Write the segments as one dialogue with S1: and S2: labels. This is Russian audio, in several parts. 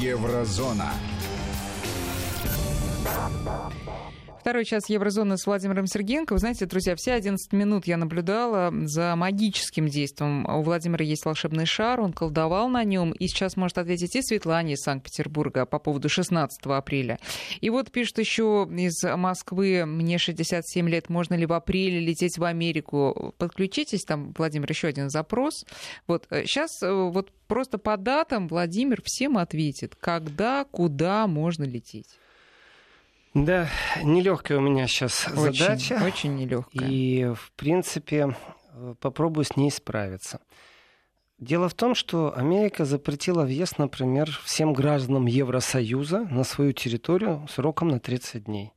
S1: Еврозона.
S2: Второй час Еврозоны с Владимиром Сергеенко. Вы знаете, друзья, все 11 минут я наблюдала за магическим действием. У Владимира есть волшебный шар, он колдовал на нем, и сейчас может ответить и Светлане из Санкт-Петербурга по поводу 16 апреля. И вот пишет еще из Москвы, мне 67 лет, можно ли в апреле лететь в Америку? Подключитесь, там, Владимир, еще один запрос. Вот сейчас э, э, вот просто по датам Владимир всем ответит, когда, куда можно лететь.
S3: Да, нелегкая у меня сейчас
S2: очень,
S3: задача.
S2: Очень нелегкая.
S3: И, в принципе, попробую с ней справиться. Дело в том, что Америка запретила въезд, например, всем гражданам Евросоюза на свою территорию сроком на 30 дней.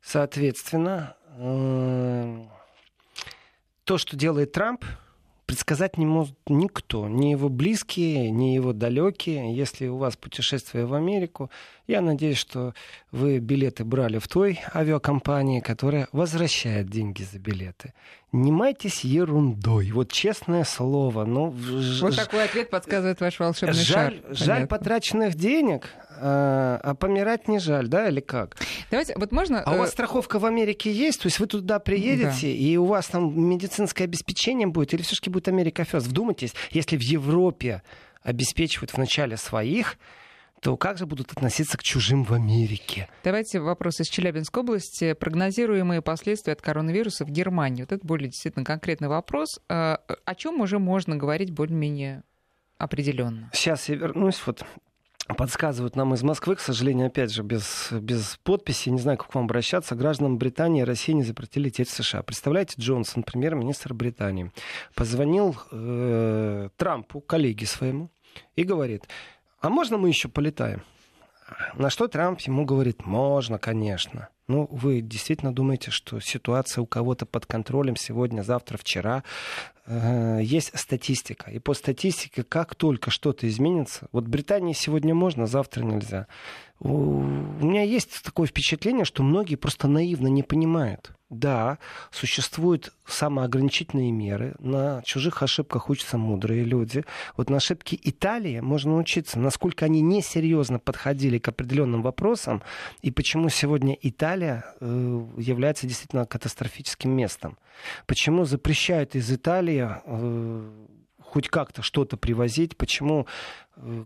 S3: Соответственно, э, то, что делает Трамп, предсказать не может никто, ни его близкие, ни его далекие. Если у вас путешествие в Америку, я надеюсь, что вы билеты брали в той авиакомпании, которая возвращает деньги за билеты. Не майтесь ерундой. Вот честное слово. Ну,
S2: вот ж... такой ответ подсказывает ваш волшебный
S3: жаль,
S2: шар.
S3: Жаль потраченных денег, а, а помирать не жаль, да, или как?
S2: Давайте, вот можно...
S3: А у вас э, страховка в Америке есть? То есть вы туда приедете, да. и у вас там медицинское обеспечение будет, или все-таки будет Америка Фест? Вдумайтесь, если в Европе обеспечивают в начале своих, то как же будут относиться к чужим в Америке?
S2: Давайте вопрос из Челябинской области. Прогнозируемые последствия от коронавируса в Германии. Вот это более действительно конкретный вопрос. А, о чем уже можно говорить более-менее определенно?
S3: Сейчас я вернусь. Вот подсказывают нам из Москвы, к сожалению, опять же, без, без подписи, не знаю, как к вам обращаться, гражданам Британии и России не запретили лететь в США. Представляете, Джонсон, премьер-министр Британии, позвонил э, Трампу, коллеге своему, и говорит, а можно мы еще полетаем? На что Трамп ему говорит, можно, конечно. Ну, вы действительно думаете, что ситуация у кого-то под контролем сегодня, завтра, вчера? Э, есть статистика. И по статистике, как только что-то изменится, вот Британии сегодня можно, завтра нельзя. У меня есть такое впечатление, что многие просто наивно не понимают. Да, существуют самоограничительные меры. На чужих ошибках учатся мудрые люди. Вот на ошибке Италии можно учиться, насколько они несерьезно подходили к определенным вопросам, и почему сегодня Италия э, является действительно катастрофическим местом. Почему запрещают из Италии э, хоть как-то что-то привозить, почему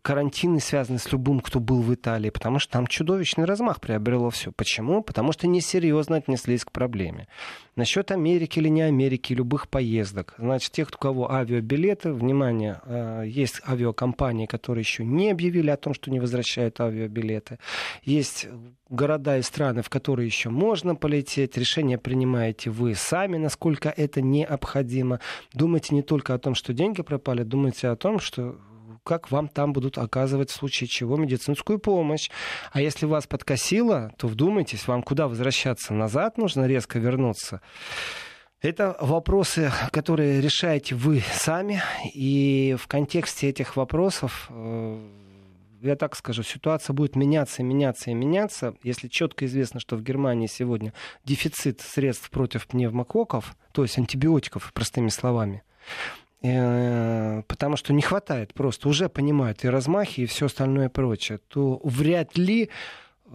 S3: карантины связаны с любым, кто был в Италии, потому что там чудовищный размах приобрело все. Почему? Потому что несерьезно отнеслись к проблеме. Насчет Америки или не Америки, любых поездок. Значит, тех, у кого авиабилеты, внимание, э, есть авиакомпании, которые еще не объявили о том, что не возвращают авиабилеты. Есть города и страны, в которые еще можно полететь. Решение принимаете вы сами, насколько это необходимо. Думайте не только о том, что деньги пропали, думайте о том, что как вам там будут оказывать в случае чего медицинскую помощь. А если вас подкосило, то вдумайтесь, вам куда возвращаться? Назад нужно резко вернуться. Это вопросы, которые решаете вы сами. И в контексте этих вопросов э, я так скажу, ситуация будет меняться и меняться и меняться. Если четко известно, что в Германии сегодня дефицит средств против пневмококков, то есть антибиотиков, простыми словами, потому что не хватает просто, уже понимают и размахи, и все остальное прочее, то вряд ли э,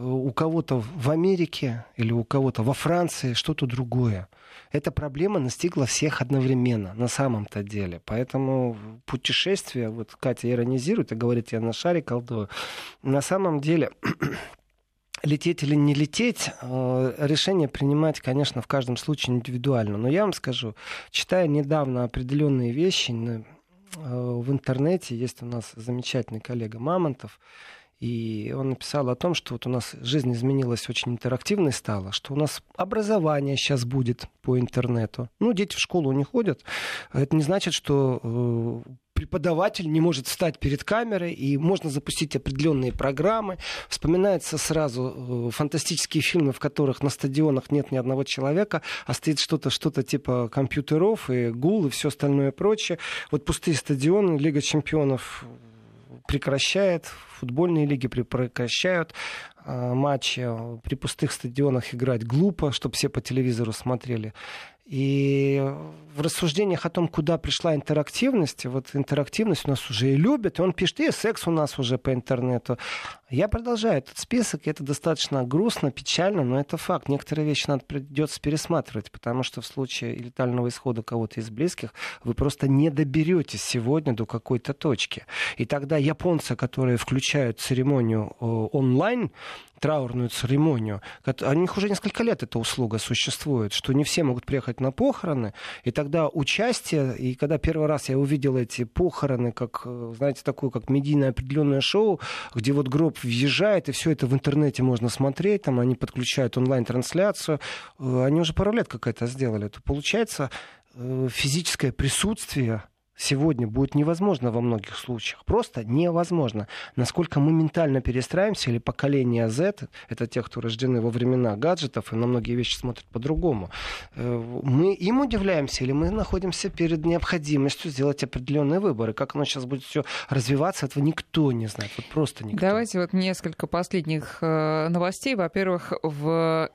S3: у кого-то в Америке или у кого-то во Франции что-то другое. Эта проблема настигла всех одновременно, на самом-то деле. Поэтому путешествие, вот Катя иронизирует и говорит, я на шаре колдую. На самом деле лететь или не лететь, э, решение принимать, конечно, в каждом случае индивидуально. Но я вам скажу, читая недавно определенные вещи э, в интернете, есть у нас замечательный коллега Мамонтов, и он написал о том, что вот у нас жизнь изменилась очень интерактивной стала, что у нас образование сейчас будет по интернету. Ну, дети в школу не ходят. Это не значит, что э, преподаватель не может встать перед камерой, и можно запустить определенные программы. Вспоминается сразу э, фантастические фильмы, в которых на стадионах нет ни одного человека, а стоит что-то что типа компьютеров и гул и все остальное прочее. Вот пустые стадионы, Лига чемпионов прекращает, футбольные лиги прекращают э, матчи, при пустых стадионах играть глупо, чтобы все по телевизору смотрели. И в рассуждениях о том, куда пришла интерактивность, вот интерактивность у нас уже и любят, и он пишет, и секс у нас уже по интернету. Я продолжаю этот список, и это достаточно грустно, печально, но это факт. Некоторые вещи надо придется пересматривать, потому что в случае летального исхода кого-то из близких вы просто не доберетесь сегодня до какой-то точки. И тогда японцы, которые включают церемонию э, онлайн, траурную церемонию. У них уже несколько лет эта услуга существует, что не все могут приехать на похороны, и тогда участие, и когда первый раз я увидел эти похороны, как, э, знаете, такое, как медийное определенное шоу, где вот гроб въезжает, и все это в интернете можно смотреть, там они подключают онлайн-трансляцию, э, они уже пару лет как это сделали, то получается э, физическое присутствие сегодня будет невозможно во многих случаях. Просто невозможно. Насколько мы ментально перестраиваемся, или поколение Z, это те, кто рождены во времена гаджетов и на многие вещи смотрят по-другому, э, мы им удивляемся, или мы находимся перед необходимостью сделать определенные выборы. Как оно сейчас будет все развиваться, этого никто не знает. Вот просто никто.
S2: Давайте вот несколько последних э, новостей. Во-первых, в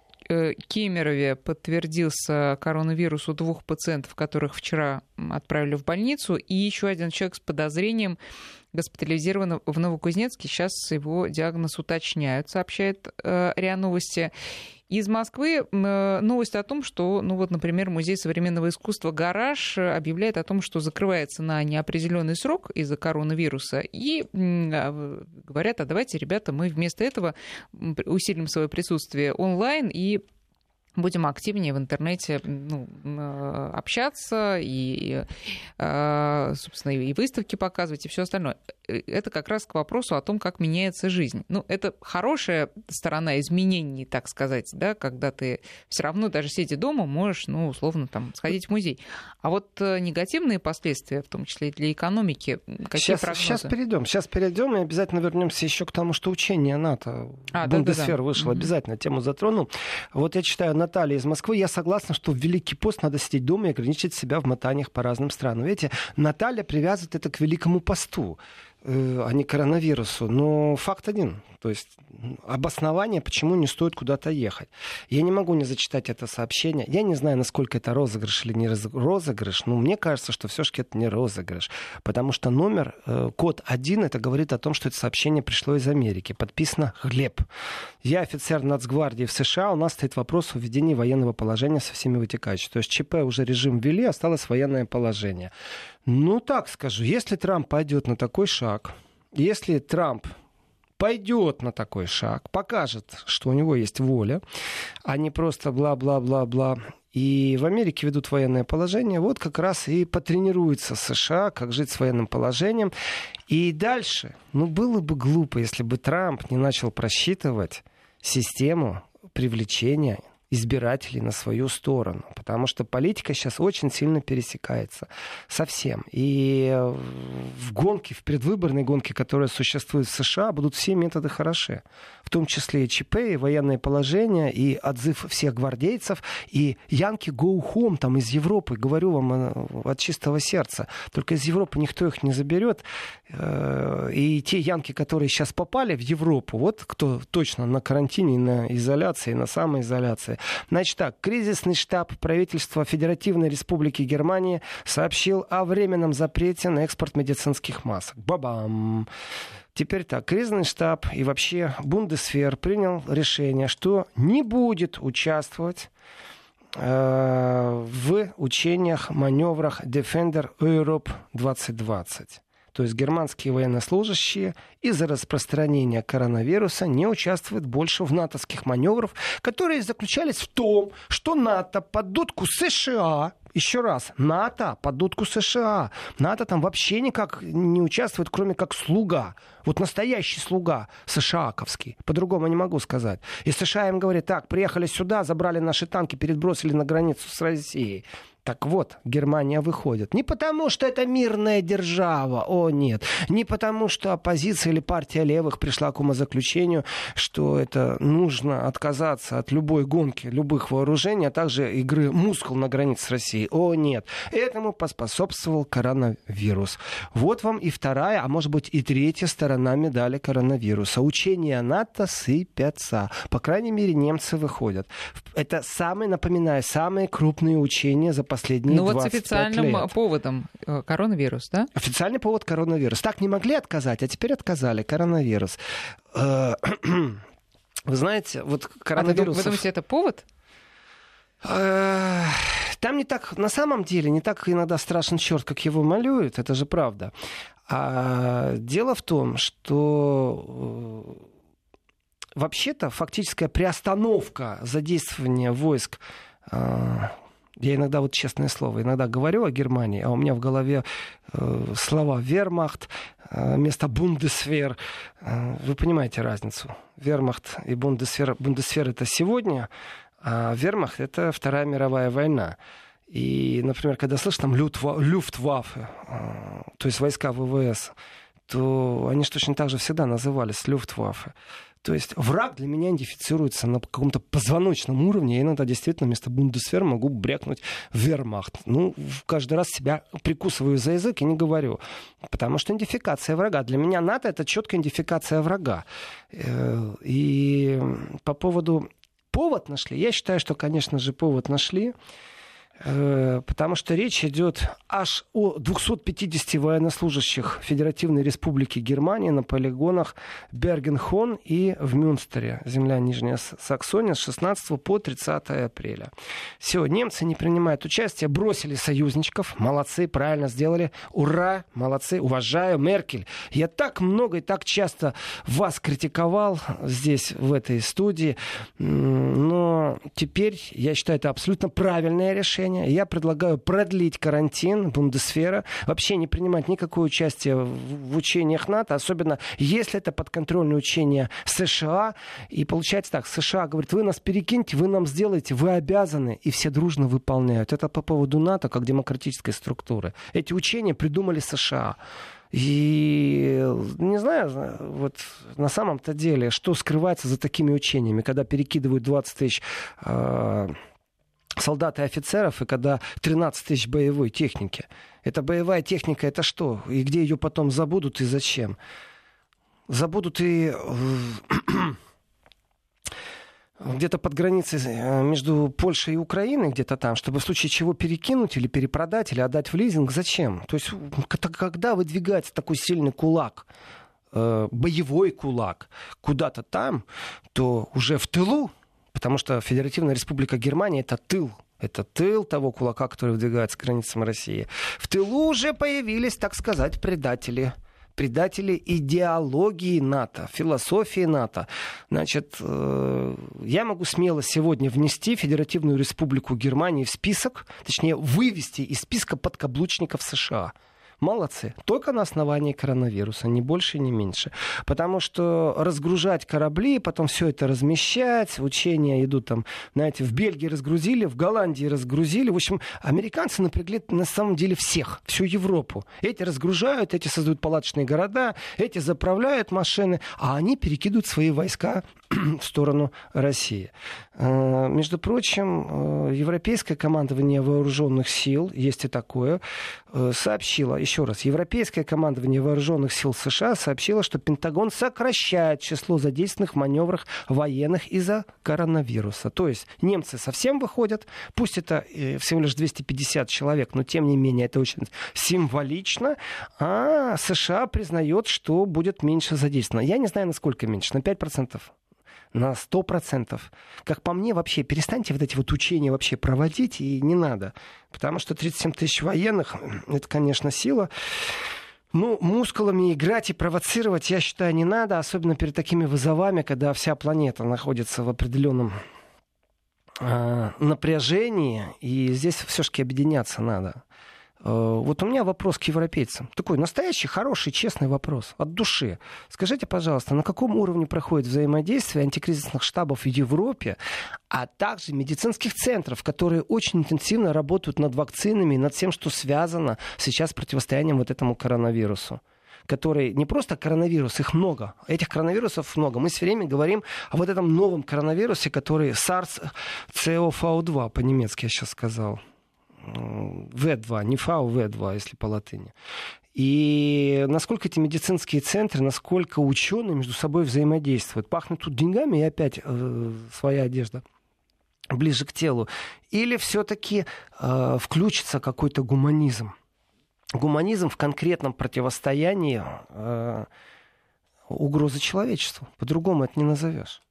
S2: Кемерове подтвердился коронавирус у двух пациентов, которых вчера отправили в больницу, и еще один человек с подозрением госпитализирован в Новокузнецке. Сейчас его диагноз уточняют, сообщает э, РИА Новости. Из Москвы э, новость о том, что, ну вот, например, Музей современного искусства «Гараж» объявляет о том, что закрывается на неопределенный срок из-за коронавируса. И а, говорят, а давайте, ребята, мы вместо этого усилим свое присутствие онлайн и будем активнее в интернете ну, э, общаться и, э, собственно, и выставки показывать, и все остальное. Э, это как раз к вопросу о том, как меняется жизнь. Ну, это хорошая сторона изменений, так сказать, да, когда ты все равно, даже сидя дома, можешь, ну, условно, там, сходить в музей. А вот негативные последствия, в том числе и для экономики, какие
S3: сейчас,
S2: прогнозы?
S3: Сейчас перейдем. Сейчас перейдем и обязательно вернемся еще к тому, что учение НАТО. А, Бундесфер да, да, да. вышел, обязательно тему затронул. Вот я читаю Наталья из Москвы, я согласна, что в Великий пост надо сидеть дома и ограничить себя в мотаниях по разным странам. Видите, Наталья привязывает это к Великому посту, э, а не коронавирусу. Но факт один. То есть обоснование, почему не стоит куда-то ехать. Я не могу не зачитать это сообщение. Я не знаю, насколько это розыгрыш или не розыгрыш, но мне кажется, что все-таки это не розыгрыш. Потому что номер, э, код 1, это говорит о том, что это сообщение пришло из Америки. Подписано «Глеб». Я офицер Нацгвардии в США, у нас стоит вопрос о введении военного положения со всеми вытекающими. То есть ЧП уже режим ввели, осталось военное положение. Ну, так скажу, если Трамп пойдет на такой шаг, если Трамп пойдет на такой шаг, покажет, что у него есть воля, а не просто бла-бла-бла-бла. И в Америке ведут военное положение, вот как раз и потренируется США, как жить с военным положением. И дальше, ну было бы глупо, если бы Трамп не начал просчитывать систему привлечения избирателей на свою сторону. Потому что политика сейчас очень сильно пересекается совсем. И в гонке, в предвыборной гонке, которая существует в США, будут все методы хороши. В том числе и ЧП, и военное положение, и отзыв всех гвардейцев, и Янки go home там из Европы. Говорю вам э, от чистого сердца. Только из Европы никто их не заберет. Э, и те Янки, которые сейчас попали в Европу, вот кто точно на карантине, на изоляции, на самоизоляции, Значит так, кризисный штаб правительства Федеративной Республики Германии сообщил о временном запрете на экспорт медицинских масок. Бабам! Теперь так, кризисный штаб и вообще Бундесвер принял решение, что не будет участвовать э, в учениях, маневрах Defender Europe 2020. То есть германские военнослужащие из-за распространения коронавируса не участвуют больше в натовских маневрах, которые заключались в том, что НАТО под дудку США еще раз, НАТО под дудку США. НАТО там вообще никак не участвует, кроме как слуга. Вот настоящий слуга США-ковский. По-другому не могу сказать. И США им говорит, так, приехали сюда, забрали наши танки, перебросили на границу с Россией. Так вот, Германия выходит. Не потому, что это мирная держава, о нет. Не потому, что оппозиция или партия левых пришла к умозаключению, что это нужно отказаться от любой гонки, любых вооружений, а также игры мускул на границе с Россией. О нет. Этому поспособствовал коронавирус. Вот вам и вторая, а может быть и третья сторона медали коронавируса. Учения НАТО сыпятся. По крайней мере, немцы выходят. Это самые, напоминаю, самые крупные учения за последние
S2: Ну вот с
S3: 25
S2: официальным
S3: лет.
S2: поводом э, коронавирус, да?
S3: Официальный повод коронавирус. Так не могли отказать, а теперь отказали. Коронавирус. Э, Вы знаете, вот
S2: А вы, дум-
S3: коронавирус...
S2: вы думаете, это повод?
S3: Э, Там не так, на самом деле, не так иногда страшен черт, как его малюют, это же правда. А дело в том, что вообще-то фактическая приостановка задействования войск я иногда, вот честное слово, иногда говорю о Германии, а у меня в голове э, слова «вермахт», э, вместо «бундесвер». Э, вы понимаете разницу. «Вермахт» и «бундесвер». «Бундесвер» — это сегодня, а «вермахт» — это Вторая мировая война. И, например, когда слышишь там «люфтва- «люфтваффе», э, то есть войска ВВС, то они же точно так же всегда назывались «люфтваффе». То есть враг для меня идентифицируется на каком-то позвоночном уровне. Я иногда действительно вместо бундесвер могу брякнуть вермахт. Ну, каждый раз себя прикусываю за язык и не говорю. Потому что идентификация врага. Для меня НАТО — это четкая идентификация врага. Э, И по поводу повод нашли. Я считаю, что, конечно же, повод нашли. Э, Потому что речь идет аж о 250 военнослужащих Федеративной Республики Германия на полигонах Бергенхон и в Мюнстере, земля Нижняя Саксония, с 16 по 30 апреля. Все, немцы не принимают участие, бросили союзничков, молодцы, правильно сделали, ура, молодцы, уважаю, Меркель. Я так много и так часто вас критиковал здесь, в этой студии, но теперь я считаю это абсолютно правильное решение. Я предлагаю продлить карантин Бундесфера, вообще не принимать никакое участие в в учениях НАТО, особенно если это подконтрольные учения США. И получается так, США говорит, вы нас перекиньте, вы нам сделаете, вы обязаны, и все дружно выполняют. Это по поводу НАТО как демократической структуры. Эти учения придумали США. И не знаю, вот на самом-то деле, что скрывается за такими учениями, когда перекидывают 20 тысяч э, солдат и офицеров, и когда 13 тысяч боевой техники. Это боевая техника, это что? И где ее потом забудут и зачем? Забудут и где-то под границей э, между Польшей и Украиной, где-то там, чтобы в случае чего перекинуть или перепродать, или отдать в лизинг. Зачем? То есть когда выдвигается такой сильный кулак, э, боевой кулак куда-то там, то уже в тылу, потому что Федеративная Республика Германия это тыл, это тыл того кулака, который выдвигается к границам России. В тылу уже появились, так сказать, предатели предатели идеологии НАТО, философии НАТО. Значит, э, я могу смело сегодня внести Федеративную Республику Германии в список, точнее, вывести из списка подкаблучников США. Молодцы. Только на основании коронавируса, ни больше, ни меньше. Потому что разгружать корабли, потом все это размещать, учения идут там, знаете, в Бельгии разгрузили, в Голландии разгрузили. В общем, американцы напрягли на самом деле всех, всю Европу. Эти разгружают, эти создают палаточные города, эти заправляют машины, а они перекидывают свои войска в сторону России. Э, Между прочим, э, европейское командование вооруженных сил, есть и такое, э, сообщило, еще раз, европейское командование вооруженных сил США сообщило, что Пентагон сокращает число задействованных маневрах военных из-за коронавируса. То есть немцы совсем выходят, пусть это э, всего лишь 250 человек, но тем не менее это очень символично, а США признает, что будет меньше задействовано. Я не знаю, насколько меньше, на 5% на 100%. Как по мне, вообще, перестаньте вот эти вот учения вообще проводить, и не надо. Потому что 37 тысяч военных, это, конечно, сила. Ну, мускулами играть и провоцировать, я считаю, не надо, особенно перед такими вызовами, когда вся планета находится в определенном э, напряжении, и здесь все-таки объединяться надо. Вот у меня вопрос к европейцам. Такой настоящий, хороший, честный вопрос. От души. Скажите, пожалуйста, на каком уровне проходит взаимодействие антикризисных штабов в Европе, а также медицинских центров, которые очень интенсивно работают над вакцинами, над всем, что связано сейчас с противостоянием вот этому коронавирусу? которые не просто коронавирус, их много. Этих коронавирусов много. Мы все время говорим о вот этом новом коронавирусе, который SARS-CoV-2 по-немецки я сейчас сказал. В2, не ФАУ, В2, если по латыни. И насколько эти медицинские центры, насколько ученые между собой взаимодействуют. Пахнут тут деньгами и опять э, своя одежда ближе к телу. Или все-таки э, включится какой-то гуманизм гуманизм в конкретном противостоянии э, угрозы человечеству. По-другому это не назовешь.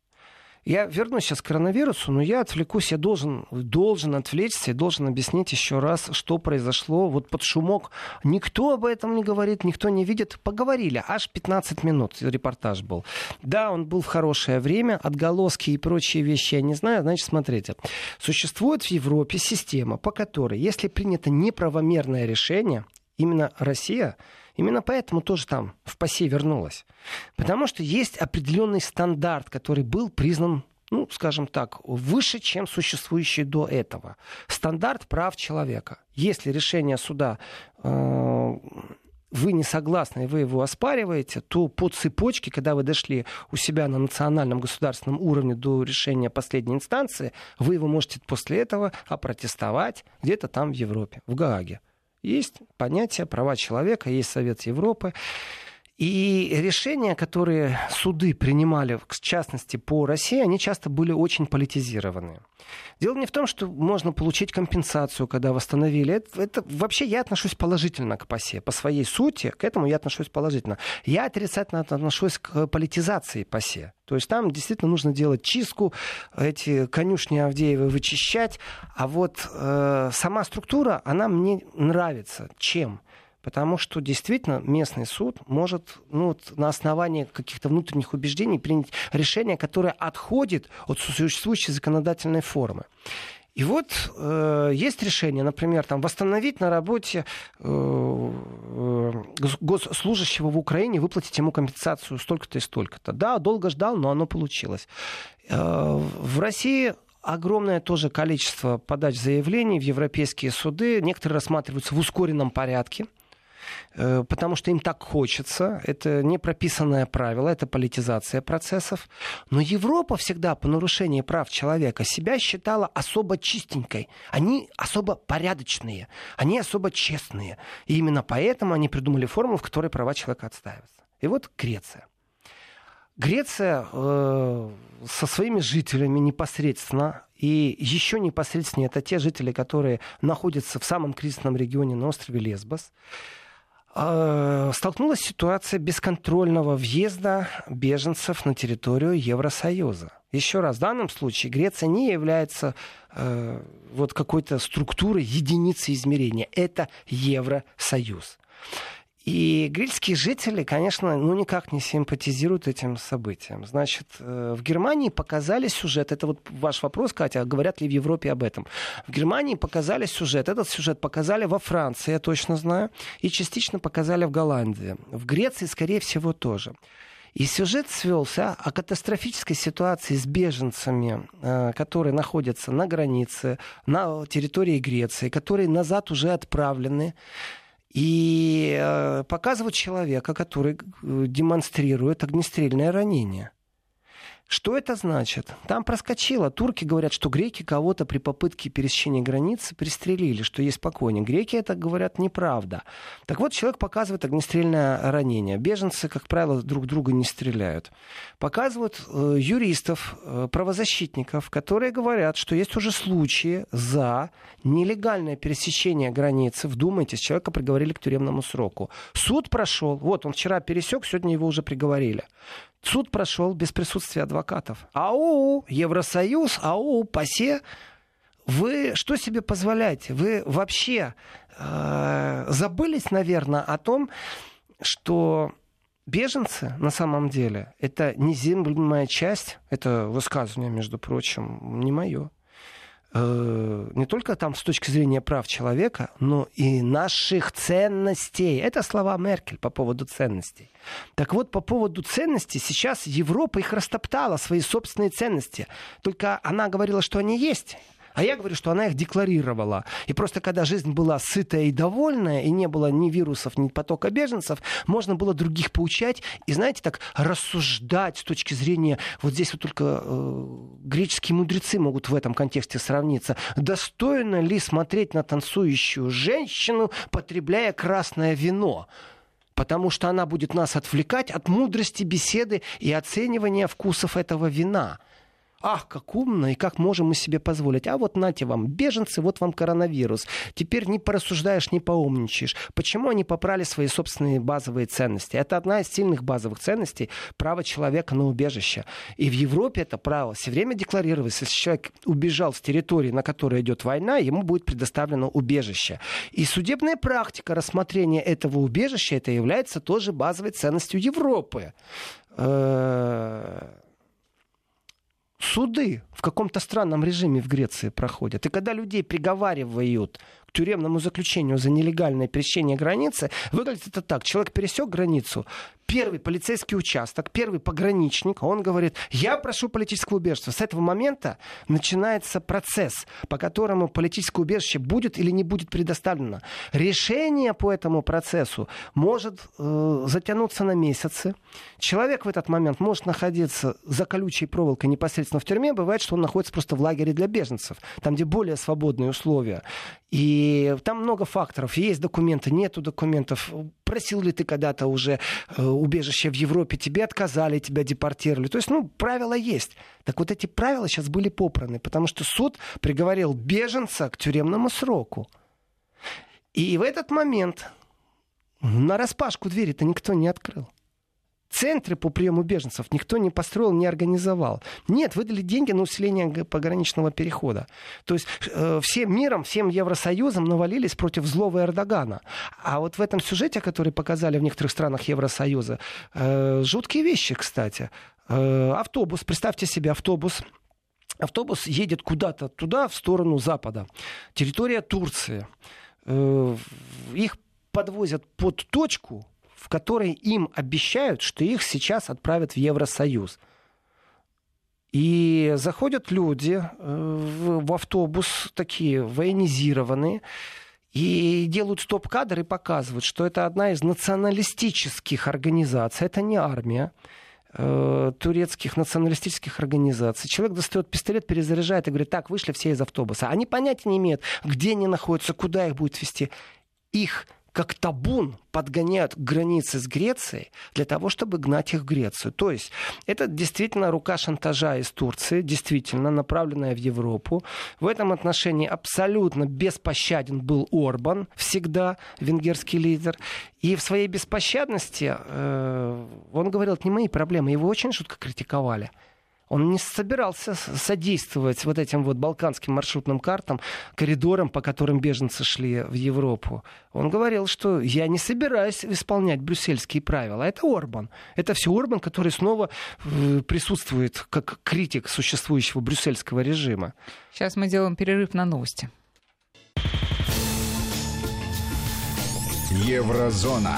S3: Я вернусь сейчас к коронавирусу, но я отвлекусь, я должен, должен отвлечься и должен объяснить еще раз, что произошло. Вот под шумок никто об этом не говорит, никто не видит. Поговорили, аж 15 минут репортаж был. Да, он был в хорошее время, отголоски и прочие вещи я не знаю. Значит, смотрите, существует в Европе система, по которой, если принято неправомерное решение, именно Россия, именно поэтому тоже там в ПАСЕ вернулась. Потому что есть определенный стандарт, который был признан ну, скажем так, выше, чем существующий до этого. Стандарт прав человека. Если решение суда э, вы не согласны, и вы его оспариваете, то по цепочке, когда вы дошли у себя на национальном государственном уровне до решения последней инстанции, вы его можете после этого опротестовать где-то там в Европе, в Гааге. Есть понятие права человека, есть Совет Европы. И решения, которые суды принимали, в частности, по России, они часто были очень политизированы. Дело не в том, что можно получить компенсацию, когда восстановили. Это, это вообще я отношусь положительно к ПАСЕ. По своей сути, к этому я отношусь положительно. Я отрицательно отношусь к политизации ПАСЕ. То есть там действительно нужно делать чистку, эти конюшни Авдеева вычищать. А вот э, сама структура, она мне нравится. Чем? Потому что действительно местный суд может ну, на основании каких-то внутренних убеждений принять решение, которое отходит от существующей законодательной формы. И вот э, есть решение, например, там, восстановить на работе э, э, госслужащего в Украине, выплатить ему компенсацию столько-то и столько-то. Да, долго ждал, но оно получилось. Э, в России огромное тоже количество подач заявлений в европейские суды. Некоторые рассматриваются в ускоренном порядке. Э, потому что им так хочется. Это не прописанное правило, это политизация процессов. Но Европа всегда по нарушению прав человека себя считала особо чистенькой. Они особо порядочные, они особо честные. И именно поэтому они придумали формулу, в которой права человека отстаиваются. И вот Греция. Греция э, со своими жителями непосредственно и еще непосредственнее это те жители, которые находятся в самом кризисном регионе на острове Лесбос. Э, столкнулась ситуация бесконтрольного въезда беженцев на территорию Евросоюза. Еще раз, в данном случае Греция не является э, вот какой-то структурой единицы измерения. Это Евросоюз. И грильские жители, конечно, ну никак не симпатизируют этим событиям. Значит, э, в Германии показали сюжет. Это вот ваш вопрос, Катя, а говорят ли в Европе об этом? В Германии показали сюжет. Этот сюжет показали во Франции, я точно знаю, и частично показали в Голландии. В Греции, скорее всего, тоже. И сюжет свелся о катастрофической ситуации с беженцами, э, которые находятся на границе, на территории Греции, которые назад уже отправлены и э, показывают человека, который э, демонстрирует огнестрельное ранение. Что это значит? Там проскочило. Турки говорят, что греки кого-то при попытке пересечения границы пристрелили, что есть покойник. Греки это говорят неправда. Так вот, человек показывает огнестрельное ранение. Беженцы, как правило, друг друга не стреляют. Показывают э, юристов, э, правозащитников, которые говорят, что есть уже случаи за нелегальное пересечение границы. Вдумайтесь, человека приговорили к тюремному сроку. Суд прошел. Вот, он вчера пересек, сегодня его уже приговорили. Суд прошел без присутствия адвокатов. Ау, Евросоюз, ау, ПАСЕ. Вы что себе позволяете? Вы вообще э, забылись, наверное, о том, что беженцы на самом деле это неземная часть, это высказывание, между прочим, не мое. Э, не только там с точки зрения прав человека, но и наших ценностей. Это слова Меркель по поводу ценностей. Так вот, по поводу ценностей, сейчас Европа их растоптала, свои собственные ценности. Только она говорила, что они есть. А я говорю, что она их декларировала. И просто когда жизнь была сытая и довольная, и не было ни вирусов, ни потока беженцев, можно было других поучать и, знаете, так рассуждать с точки зрения, вот здесь вот только э, греческие мудрецы могут в этом контексте сравниться. Достойно ли смотреть на танцующую женщину, потребляя красное вино? потому что она будет нас отвлекать от мудрости беседы и оценивания вкусов этого вина. Ах, как умно, и как можем мы себе позволить. А вот нате вам, беженцы, вот вам коронавирус. Теперь не порассуждаешь, не поумничаешь. Почему они попрали свои собственные базовые ценности? Это одна из сильных базовых ценностей – право человека на убежище. И в Европе это право все время декларировалось. Если человек убежал с территории, на которой идет война, ему будет предоставлено убежище. И судебная практика рассмотрения этого убежища, это является тоже базовой ценностью Европы суды в каком-то странном режиме в Греции проходят. И когда людей приговаривают к тюремному заключению за нелегальное пересечение границы, выглядит это так. Человек пересек границу, первый полицейский участок, первый пограничник, он говорит, я прошу политического убежища. С этого момента начинается процесс, по которому политическое убежище будет или не будет предоставлено. Решение по этому процессу может э, затянуться на месяцы. Человек в этот момент может находиться за колючей проволокой непосредственно в тюрьме. Бывает, что он находится просто в лагере для беженцев, там, где более свободные условия. И там много факторов. Есть документы, нету документов. Просил ли ты когда-то уже э, убежище в Европе, тебе отказали, тебя депортировали. То есть, ну, правила есть. Так вот эти правила сейчас были попраны, потому что суд приговорил беженца к тюремному сроку. И в этот момент на распашку двери-то никто не открыл. Центры по приему беженцев никто не построил, не организовал. Нет, выдали деньги на усиление пограничного перехода. То есть э, всем миром, всем Евросоюзом навалились против злого Эрдогана. А вот в этом сюжете, который показали в некоторых странах Евросоюза, э, жуткие вещи, кстати. Э, автобус, представьте себе автобус, автобус едет куда-то туда, в сторону Запада. Территория Турции. Э, их подвозят под точку, в которой им обещают, что их сейчас отправят в Евросоюз. И заходят люди э, в, автобус, такие военизированные, и делают стоп-кадр и показывают, что это одна из националистических организаций, это не армия, э, турецких националистических организаций. Человек достает пистолет, перезаряжает и говорит, так, вышли все из автобуса. Они понятия не имеют, где они находятся, куда их будет вести. Их как табун подгоняют границы с Грецией для того, чтобы гнать их в Грецию. То есть это действительно рука шантажа из Турции, действительно направленная в Европу. В этом отношении абсолютно беспощаден был Орбан, всегда венгерский лидер. И в своей беспощадности э, он говорил, это не мои проблемы. Его очень шутко критиковали. Он не собирался содействовать вот этим вот балканским маршрутным картам, коридорам, по которым беженцы шли в Европу. Он говорил, что я не собираюсь исполнять брюссельские правила. Это Орбан. Это все Орбан, который снова э, присутствует как критик существующего брюссельского режима.
S2: Сейчас мы делаем перерыв на новости.
S1: Еврозона.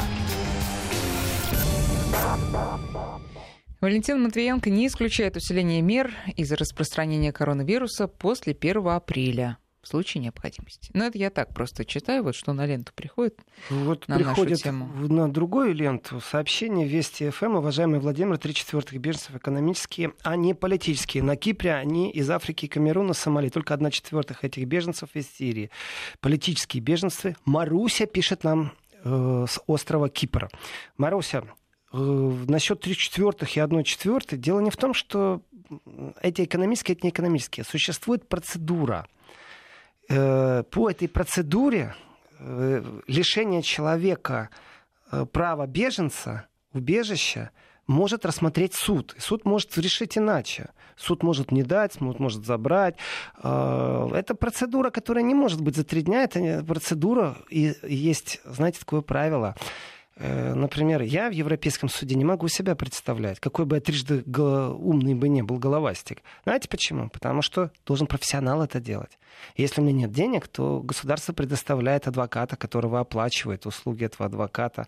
S2: Валентин Матвиенко не исключает усиление мер из-за распространения коронавируса после 1 апреля в случае необходимости. Но это я так просто читаю, вот что на ленту приходит.
S3: Вот на приходит нашу тему. на другую ленту сообщение Вести ФМ, уважаемый Владимир, три четвертых беженцев экономические, а не политические. На Кипре они из Африки Камеруна, Сомали. Только одна четвертых этих беженцев из Сирии. Политические беженцы. Маруся пишет нам э, с острова Кипра. Маруся, насчет трех четвертых и одной четвертой дело не в том, что эти экономические, это не экономические. Существует процедура. Э, по этой процедуре э, лишение человека права беженца, убежища, может рассмотреть суд. суд может решить иначе. Суд может не дать, суд может забрать. Это процедура, которая не может быть за три дня. Это процедура, и есть, знаете, такое правило. Э, например, я в Европейском суде не могу себя представлять, какой бы я трижды умный бы не был головастик. Знаете почему? Потому что должен профессионал это делать. Если у меня нет денег, то государство предоставляет адвоката, которого оплачивает услуги этого адвоката.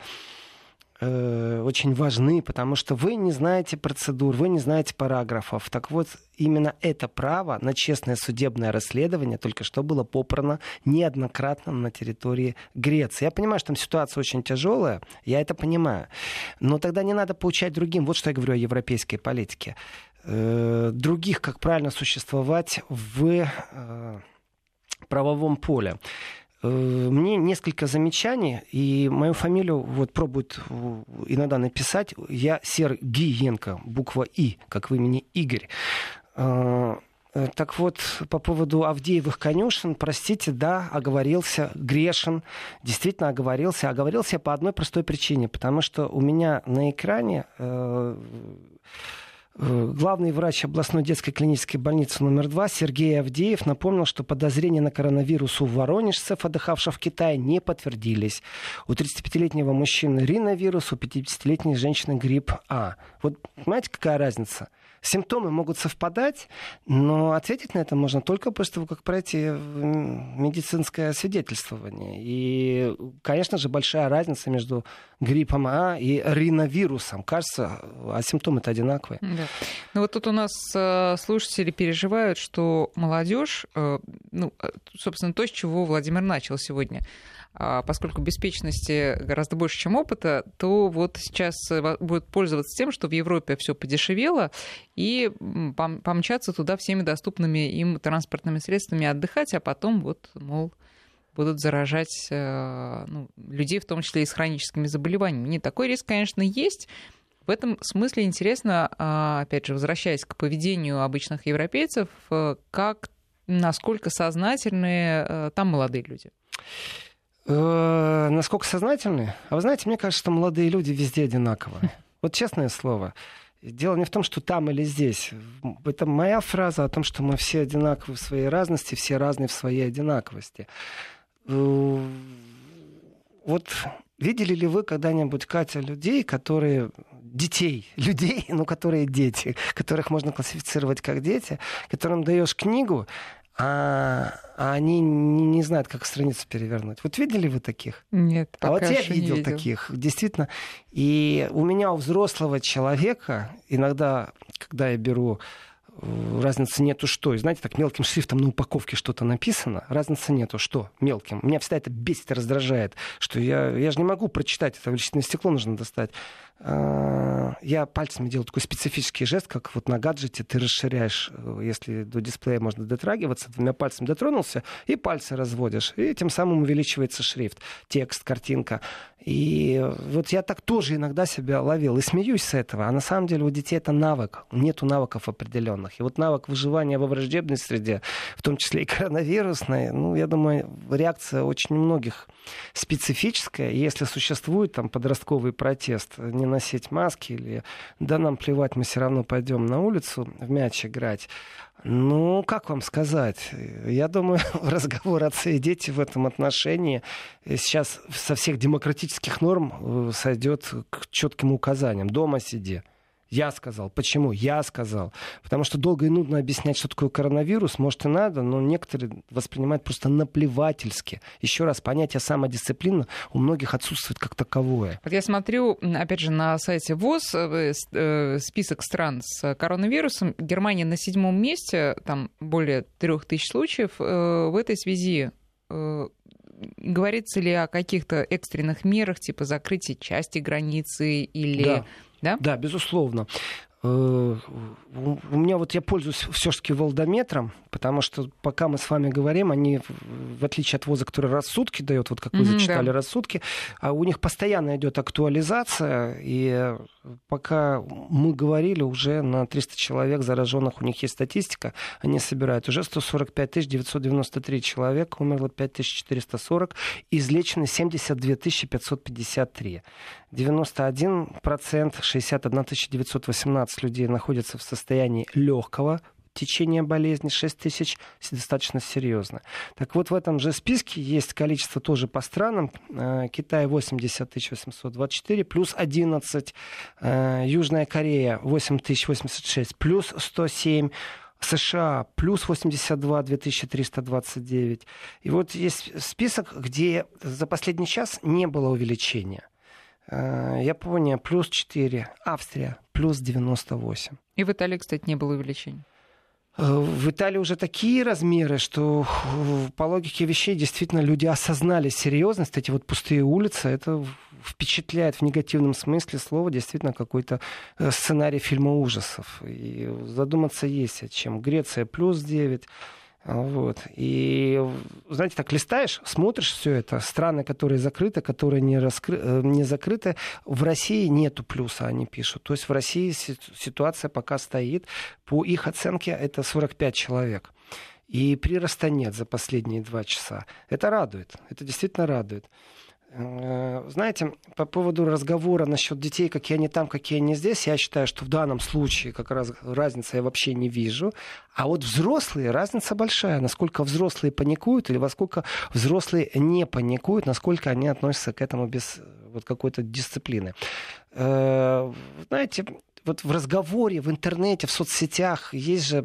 S3: Э, очень важны, потому что вы не знаете процедур, вы не знаете параграфов. Так вот, именно это право на честное судебное расследование только что было попрано неоднократно на территории Греции. Я понимаю, что там ситуация очень тяжелая, я это понимаю. Но тогда не надо получать другим. Вот что я говорю о европейской политике. Э, других, как правильно существовать в э, правовом поле. Э, мне несколько замечаний, и мою фамилию вот пробуют иногда написать. Я Сергиенко, буква И, как в имени Игорь. Э, э, так вот, по поводу Авдеевых конюшен, простите, да, оговорился, грешен, действительно оговорился. Оговорился по одной простой причине, потому что у меня на экране Э, главный врач областной детской клинической больницы номер 2 Сергей Авдеев напомнил, что подозрения на коронавирус у воронежцев, отдыхавших в Китае, не подтвердились. У 35-летнего мужчины риновирус, у 50-летней женщины грипп А. Вот понимаете, какая разница? Симптомы могут совпадать, но ответить на это можно только после того, как пройти медицинское свидетельствование. И, конечно же, большая разница между гриппом А и риновирусом. Кажется, а симптомы-то одинаковые. Да.
S2: Ну вот тут у нас э, слушатели переживают, что молодежь, э, ну, э, собственно, то, с чего Владимир начал сегодня, поскольку беспечности гораздо больше, чем опыта, то вот сейчас э, будет пользоваться тем, что в Европе все подешевело, и помчаться туда всеми доступными им транспортными средствами отдыхать, а потом вот, мол, будут заражать э, ну, людей, в том числе и с хроническими заболеваниями. Не такой риск, конечно, есть. В этом смысле интересно, а, опять же, возвращаясь к поведению обычных европейцев, э, как, насколько сознательные там молодые люди.
S3: Э, насколько сознательны? А вы знаете, мне кажется, что молодые люди везде одинаковые. Вот честное слово. Дело не в том, что там или здесь. Это моя фраза о том, что мы все одинаковы в своей разности, все разные в своей одинаковости. Э, вот видели ли вы когда-нибудь, Катя, людей, которые детей, людей, ну, которые дети, которых можно классифицировать как дети, которым даешь книгу, а, а они не, не знают, как страницу перевернуть. Вот видели вы таких?
S2: Нет,
S3: А вот я видел, видел таких, действительно. И у меня, у взрослого человека, иногда, когда я беру разницы нету что. И знаете, так мелким шрифтом на упаковке что-то написано, разницы нету что мелким. Меня всегда это бесит и раздражает, что я, я же не могу прочитать, это вычислительное стекло нужно достать. А, я пальцами делаю такой специфический жест, как вот на гаджете ты расширяешь, э, если до дисплея можно дотрагиваться, двумя пальцами дотронулся, и пальцы разводишь, и тем самым увеличивается шрифт, текст, картинка. И вот я так тоже иногда себя ловил и смеюсь с этого. А на самом деле у детей это навык. Нету навыков определенных. И вот навык выживания во враждебной среде, в том числе и коронавирусной, ну, я думаю, реакция очень многих специфическая. Если существует там подростковый протест, не носить маски или да нам плевать, мы все равно пойдем на улицу в мяч играть, ну, как вам сказать? Я думаю, разговор отцы и дети в этом отношении сейчас со всех демократических норм э, сойдет к четким указаниям. Дома сиди. Я сказал. Почему? Я сказал. Потому что долго и нудно объяснять, что такое коронавирус, может и надо, но некоторые воспринимают просто наплевательски. Еще раз, понятие самодисциплины у многих отсутствует как таковое.
S2: Вот я смотрю, опять же, на сайте ВОЗ э, э, список стран с коронавирусом. Германия на седьмом месте, там более трех тысяч случаев. Э, в этой связи говорится ли о каких-то экстренных мерах, типа закрытия части границы или
S3: да да? Да, безусловно. Э, у меня вот я пользуюсь все-таки волдометром, потому что пока мы с вами говорим, они, в отличие от ВОЗа, который рассудки дает, вот как вы mm-hmm, зачитали да. рассудки, а у них постоянно идет актуализация, и пока мы говорили, уже на 300 человек зараженных у них есть статистика, они собирают уже 145 993 человека, умерло 5440, излечены 72 553. 91%, 61 918 людей находятся в состоянии легкого течение болезни, 6 тысяч достаточно серьезно. Так вот, в этом же списке есть количество тоже по странам. Э, Китай 80 824, плюс 11. Э, Южная Корея 8086, плюс 107. США плюс 82 2329. И вот есть список, где за последний час не было увеличения. Э, Япония плюс 4, Австрия плюс 98.
S2: И в Италии, кстати, не было увеличения.
S3: Э, в Италии уже такие размеры, что по логике вещей действительно люди осознали серьезность. Эти вот пустые улицы, это впечатляет в негативном смысле слова действительно какой-то э, сценарий фильма ужасов. И задуматься есть о чем. Греция плюс 9, вот. И, знаете, так листаешь, смотришь все это, страны, которые закрыты, которые не, раскры... Э, не закрыты, в России нету плюса, они пишут. То есть в России ситуация пока стоит, по их оценке это 45 человек. И прироста нет за последние два часа. Это радует, это действительно радует. Э, знаете, по поводу разговора насчет детей, какие они там, какие они здесь, я считаю, что в данном случае как раз разницы я вообще не вижу. А вот взрослые, разница большая. Насколько взрослые паникуют или во сколько взрослые не паникуют, насколько они относятся к этому без вот какой-то дисциплины. Э, знаете, вот в разговоре, в интернете, в соцсетях есть же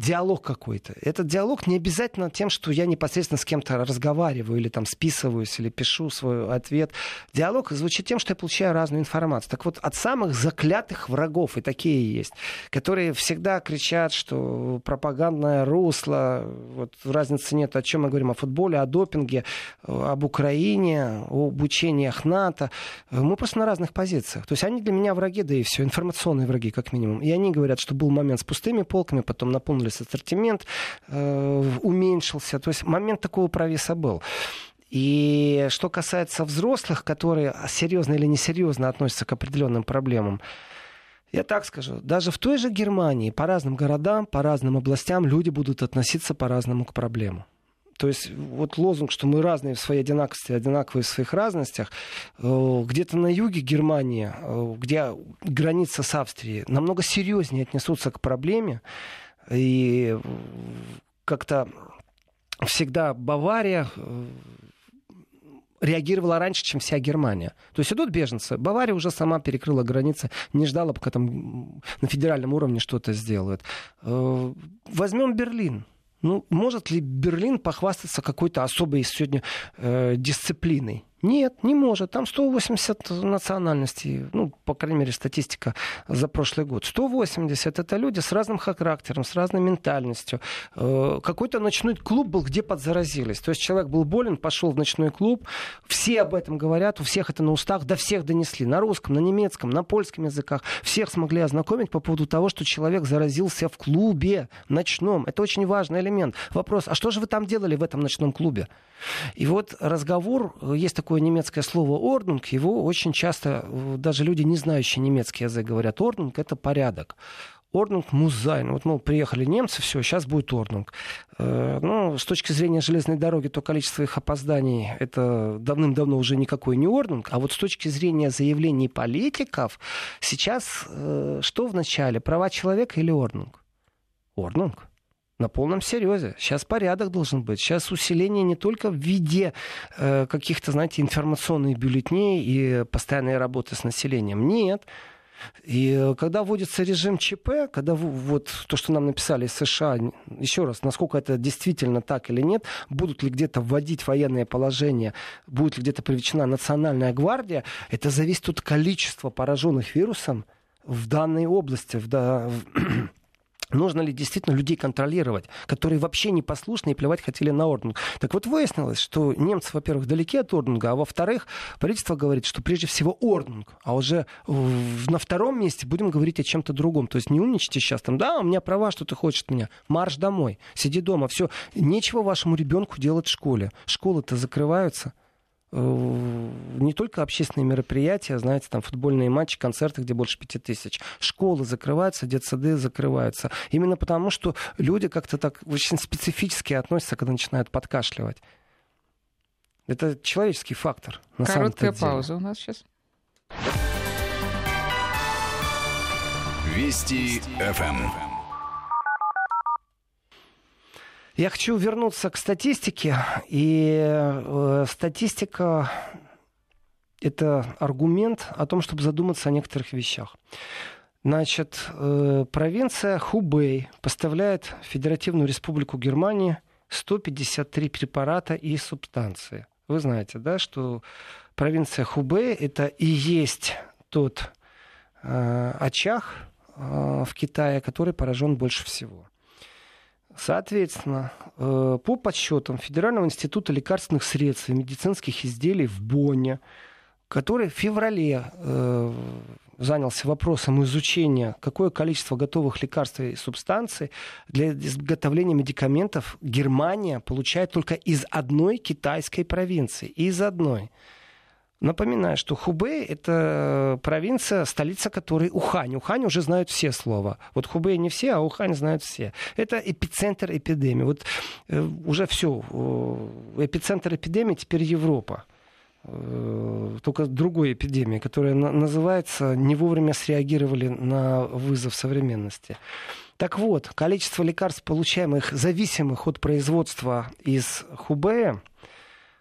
S3: диалог какой-то. Этот диалог не обязательно тем, что я непосредственно с кем-то разговариваю или там списываюсь, или пишу свой ответ. Диалог звучит тем, что я получаю разную информацию. Так вот, от самых заклятых врагов, и такие есть, которые всегда кричат, что пропагандное русло, вот разницы нет, о чем мы говорим, о футболе, о допинге, об Украине, об учениях НАТО. Мы просто на разных позициях. То есть они для меня враги, да и все, информационные враги, как минимум. И они говорят, что был момент с пустыми полками, потом наполнили увеличились ассортимент, э, уменьшился. То есть момент такого провиса был. И что касается взрослых, которые серьезно или несерьезно относятся к определенным проблемам, я так скажу, даже в той же Германии по разным городам, по разным областям люди будут относиться по-разному к проблемам. То есть вот лозунг, что мы разные в своей одинаковости, одинаковые в своих разностях, э, где-то на юге Германии, э, где граница с Австрией, намного серьезнее отнесутся к проблеме, и как-то всегда Бавария э, реагировала раньше, чем вся Германия. То есть идут беженцы. Бавария уже сама перекрыла границы, не ждала, пока там на федеральном уровне что-то сделают. Э, возьмем Берлин. Ну, может ли Берлин похвастаться какой-то особой сегодня э, дисциплиной? Нет, не может. Там 180 национальностей, ну, по крайней мере, статистика за прошлый год. 180 это люди с разным характером, с разной ментальностью. Э, какой-то ночной клуб был, где подзаразились. То есть человек был болен, пошел в ночной клуб, все об этом говорят, у всех это на устах, до всех донесли. На русском, на немецком, на польском языках. Всех смогли ознакомить по поводу того, что человек заразился в клубе ночном. Это очень важный элемент. Вопрос, а что же вы там делали в этом ночном клубе? И вот разговор, э, есть такое немецкое слово «орднунг», его очень часто э, даже люди, не знающие немецкий язык, говорят «орднунг» — это порядок. Ordnung muss sein. Вот, мол, приехали немцы, все, сейчас будет Ordnung. Э, ну, с точки зрения железной дороги, то количество их опозданий, это давным-давно уже никакой не Ordnung. А вот с точки зрения заявлений политиков, сейчас что в начале, права человека или Ordnung? Ordnung на полном серьезе. Сейчас порядок должен быть. Сейчас усиление не только в виде э, каких-то, знаете, информационных бюллетней и постоянной работы с населением. Нет. И э, когда вводится режим ЧП, когда вот то, что нам написали из США, еще раз, насколько это действительно так или нет, будут ли где-то вводить военное положение, будет ли где-то привлечена национальная гвардия, это зависит от количества пораженных вирусом в данной области, в, в Нужно ли действительно людей контролировать, которые вообще непослушны и плевать хотели на Ordnung? Так вот выяснилось, что немцы, во-первых, далеки от Ordnung а, а во-вторых, правительство говорит, что прежде всего Ordnung, а уже на втором месте будем говорить о чем-то другом. То есть не умничайте сейчас там, да, у меня права, что ты хочешь от меня. Марш домой, сиди дома, все. Нечего вашему ребенку делать в школе. Школы-то закрываются. Э, не только общественные мероприятия, знаете, там футбольные матчи, концерты, где больше пяти тысяч. Школы закрываются, детсады закрываются. Именно потому, что люди как-то так очень специфически относятся, когда начинают подкашливать. Это человеческий фактор.
S2: На Короткая пауза у нас сейчас.
S1: Вести ФМ.
S3: Я хочу вернуться к статистике. И э, статистика — это аргумент о том, чтобы задуматься о некоторых вещах. Значит, э, провинция Хубей поставляет Федеративную Республику Германии 153 препарата и субстанции. Вы знаете, да, что провинция Хубей это и есть тот э, очаг э, в Китае, который поражен больше всего. Соответственно, э, по подсчетам Федерального института лекарственных средств и медицинских изделий в Бонне, который в феврале э, занялся вопросом изучения, какое количество готовых лекарств и субстанций для изготовления медикаментов Германия получает только из одной китайской провинции. Из одной. Напоминаю, что Хубей — это провинция, столица которой Ухань. Ухань уже знают все слова. Вот Хубей не все, а Ухань знают все. Это эпицентр эпидемии. Вот э, уже все. Эпицентр эпидемии теперь Европа э, только другой эпидемии, которая называется «Не вовремя среагировали на вызов современности». Так вот, количество лекарств, получаемых зависимых от производства из Хубея,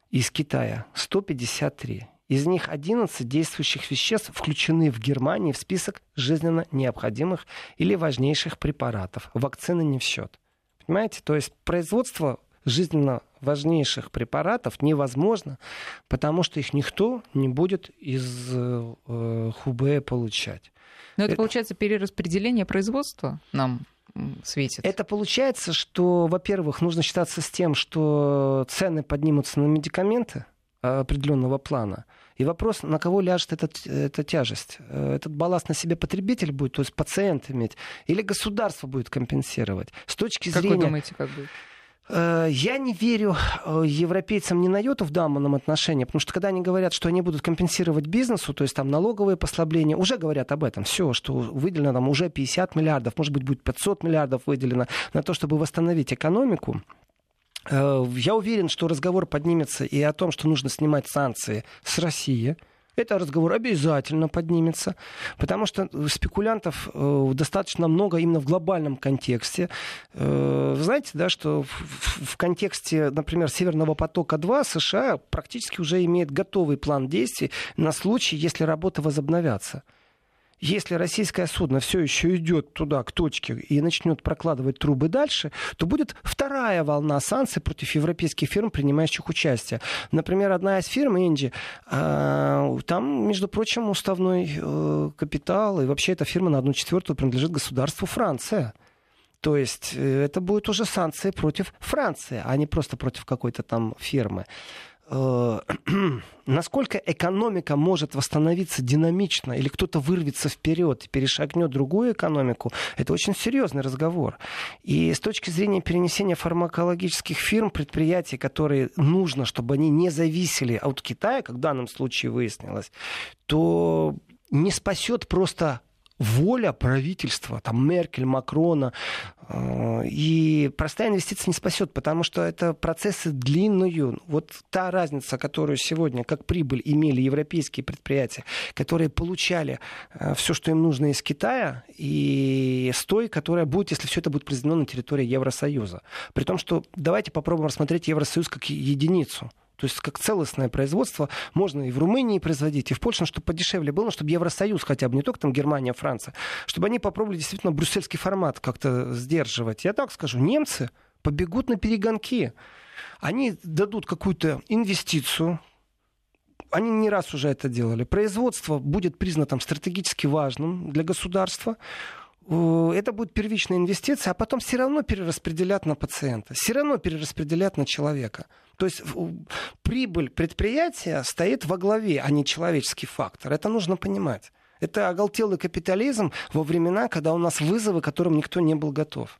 S3: из Китая, 153. Из них 11 действующих веществ включены в Германии в список жизненно необходимых или важнейших препаратов. Вакцины не в счет. Понимаете? То есть производство жизненно важнейших препаратов невозможно, потому что их никто не будет из э, Хубея получать.
S2: Но это, это получается перераспределение производства нам светит?
S3: Это получается, что, во-первых, нужно считаться с тем, что цены поднимутся на медикаменты определенного плана. И вопрос, на кого ляжет этот, эта тяжесть? Э, этот балласт на себе потребитель будет, то есть пациент иметь, или государство будет компенсировать? С точки
S2: как
S3: зрения...
S2: Вы думаете, как будет?
S3: Э, я не верю э, европейцам ни на йоту в данном отношении, потому что когда они говорят, что они будут компенсировать бизнесу, то есть там налоговые послабления, уже говорят об этом. Все, что выделено там уже 50 миллиардов, может быть, будет 500 миллиардов выделено на то, чтобы восстановить экономику. Э, я уверен, что разговор поднимется и о том, что нужно снимать санкции с России. Это разговор обязательно поднимется, потому что спекулянтов э, достаточно много именно в глобальном контексте. Э, знаете, да, что в контексте, например, Северного потока-2 США практически уже имеет готовый план действий на случай, если работы возобновятся. Если российское судно все еще идет туда, к точке, и начнет прокладывать трубы дальше, то будет вторая волна санкций против европейских фирм, принимающих участие. Например, одна из фирм, Энди, а, там, между прочим, уставной э, капитал, и вообще эта фирма на одну четвертую принадлежит государству Франция. То есть э, это будут уже санкции против Франции, а не просто против какой-то там фирмы. Э, насколько экономика может восстановиться динамично, или кто-то вырвется вперед и перешагнет другую экономику, это очень серьезный разговор. И с точки зрения перенесения фармакологических фирм, предприятий, которые нужно, чтобы они не зависели от Китая, как в данном случае выяснилось, то не спасет просто воля правительства, там Меркель, Макрона, э, и простая инвестиция не спасет, потому что это процессы длинные. Вот та разница, которую сегодня как прибыль имели европейские предприятия, которые получали э, все, что им нужно из Китая, и с той, которая будет, если все это будет произведено на территории Евросоюза. При том, что давайте попробуем рассмотреть Евросоюз как единицу. То есть как целостное производство можно и в Румынии производить, и в Польше, чтобы подешевле было, чтобы Евросоюз хотя бы, не только там Германия, Франция, чтобы они попробовали действительно брюссельский формат как-то сдерживать. Я так скажу, немцы побегут на перегонки. Они дадут какую-то инвестицию, они не раз уже это делали. Производство будет признано там, стратегически важным для государства. Э, это будет первичная инвестиция, а потом все равно перераспределят на пациента, все равно перераспределят на человека. То есть прибыль предприятия стоит во главе, а не человеческий фактор. Это нужно понимать. Это оголтелый капитализм во времена, когда у нас вызовы, к которым никто не был готов.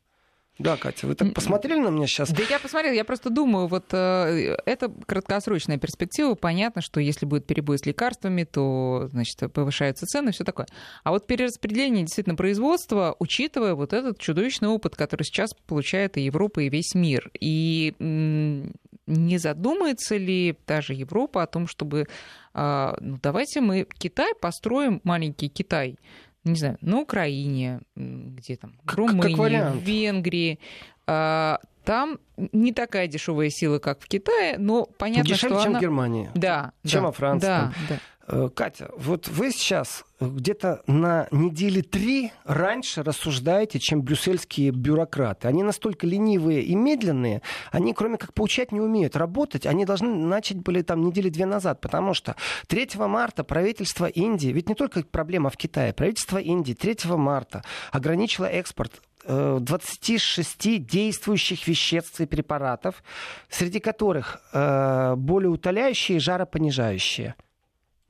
S3: Да, Катя, вы так посмотрели на меня сейчас?
S2: Да я посмотрела, я просто думаю, вот э, это краткосрочная перспектива. Понятно, что если будет перебой с лекарствами, то, значит, повышаются цены, все такое. А вот перераспределение действительно производства, учитывая вот этот чудовищный опыт, который сейчас получает и Европа, и весь мир. И не задумается ли даже Европа о том, чтобы э, ну, давайте мы Китай построим маленький Китай не знаю, на Украине, где там, в Румынии, в Венгрии, а, там не такая дешевая сила, как в Китае, но понятно,
S3: Дешевле,
S2: что
S3: чем
S2: она...
S3: в Германии.
S2: Да.
S3: Чем
S2: да,
S3: во Франции.
S2: Да, да.
S3: Э, Катя, вот вы сейчас где-то на неделе три раньше рассуждаете, чем брюссельские бюрократы. Они настолько ленивые и медленные, они кроме как поучать не умеют работать, они должны начать были там недели две назад, потому что 3 марта правительство Индии, ведь не только проблема в Китае, правительство Индии 3 марта ограничило экспорт 26 э, действующих веществ и препаратов, среди которых э, болеутоляющие и жаропонижающие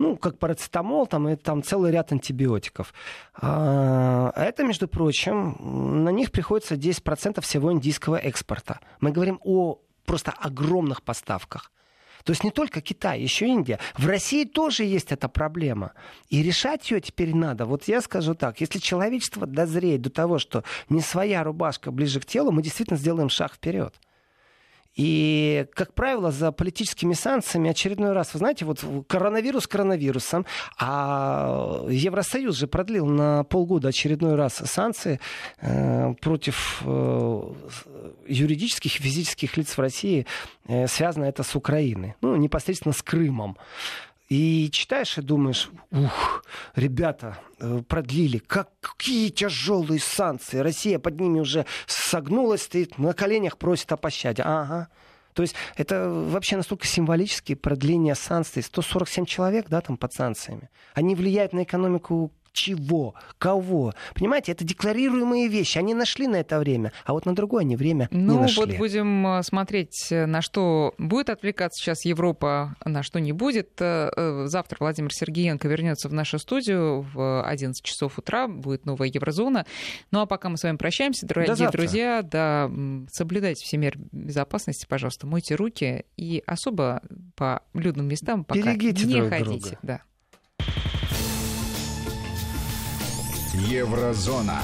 S3: ну, как парацетамол, там, и там целый ряд антибиотиков. А это, между прочим, на них приходится 10% всего индийского экспорта. Мы говорим о просто огромных поставках. То есть не только Китай, еще Индия. В России тоже есть эта проблема. И решать ее теперь надо. Вот я скажу так, если человечество дозреет до того, что не своя рубашка ближе к телу, мы действительно сделаем шаг вперед. И, как правило, за политическими санкциями очередной раз, вы знаете, вот коронавирус коронавирусом, а Евросоюз же продлил на полгода очередной раз санкции э, против э, юридических и физических лиц в России. Э, связано это с Украиной, ну, непосредственно с Крымом. И читаешь и думаешь, ух, ребята э, продлили, как, какие тяжелые санкции. Россия под ними уже согнулась, стоит на коленях, просит о пощаде. Ага. То есть это вообще настолько символические продление санкций. 147 человек, да, там под санкциями. Они влияют на экономику чего, кого. Понимаете, это декларируемые вещи. Они нашли на это время, а вот на другое они время
S2: ну,
S3: не нашли.
S2: Ну, вот будем э, смотреть, э, на что будет отвлекаться сейчас Европа, на что не будет. Э, завтра Владимир Сергеенко вернется в нашу студию в 11 часов утра. Будет новая еврозона. Ну, а пока мы с вами прощаемся, дорогие друзья, да, соблюдайте все меры безопасности, пожалуйста, мойте руки и особо по людным местам пока
S3: Берегите
S2: не
S3: друг
S2: ходите.
S3: Друга.
S2: Да.
S1: Еврозона.